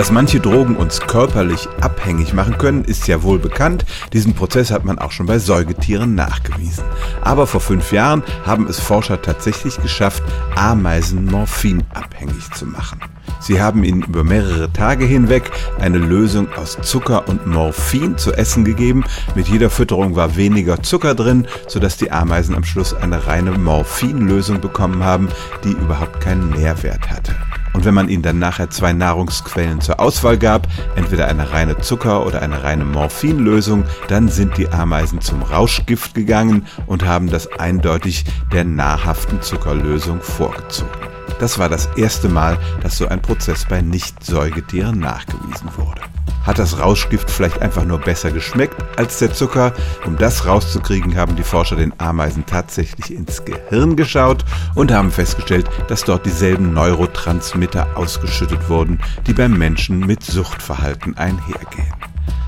Dass manche Drogen uns körperlich abhängig machen können, ist ja wohl bekannt. Diesen Prozess hat man auch schon bei Säugetieren nachgewiesen. Aber vor fünf Jahren haben es Forscher tatsächlich geschafft, Ameisen morphinabhängig zu machen. Sie haben ihnen über mehrere Tage hinweg eine Lösung aus Zucker und Morphin zu essen gegeben. Mit jeder Fütterung war weniger Zucker drin, sodass die Ameisen am Schluss eine reine Morphinlösung bekommen haben, die überhaupt keinen Nährwert hatte. Und wenn man ihnen dann nachher zwei Nahrungsquellen zur Auswahl gab, entweder eine reine Zucker- oder eine reine Morphinlösung, dann sind die Ameisen zum Rauschgift gegangen und haben das eindeutig der nahrhaften Zuckerlösung vorgezogen. Das war das erste Mal, dass so ein Prozess bei Nicht-Säugetieren nachgewiesen wurde. Hat das Rauschgift vielleicht einfach nur besser geschmeckt als der Zucker? Um das rauszukriegen, haben die Forscher den Ameisen tatsächlich ins Gehirn geschaut und haben festgestellt, dass dort dieselben Neurotransmitter ausgeschüttet wurden, die beim Menschen mit Suchtverhalten einhergehen.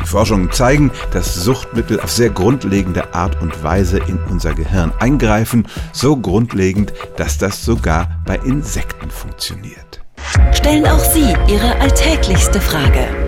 Die Forschungen zeigen, dass Suchtmittel auf sehr grundlegende Art und Weise in unser Gehirn eingreifen, so grundlegend, dass das sogar bei Insekten funktioniert. Stellen auch Sie Ihre alltäglichste Frage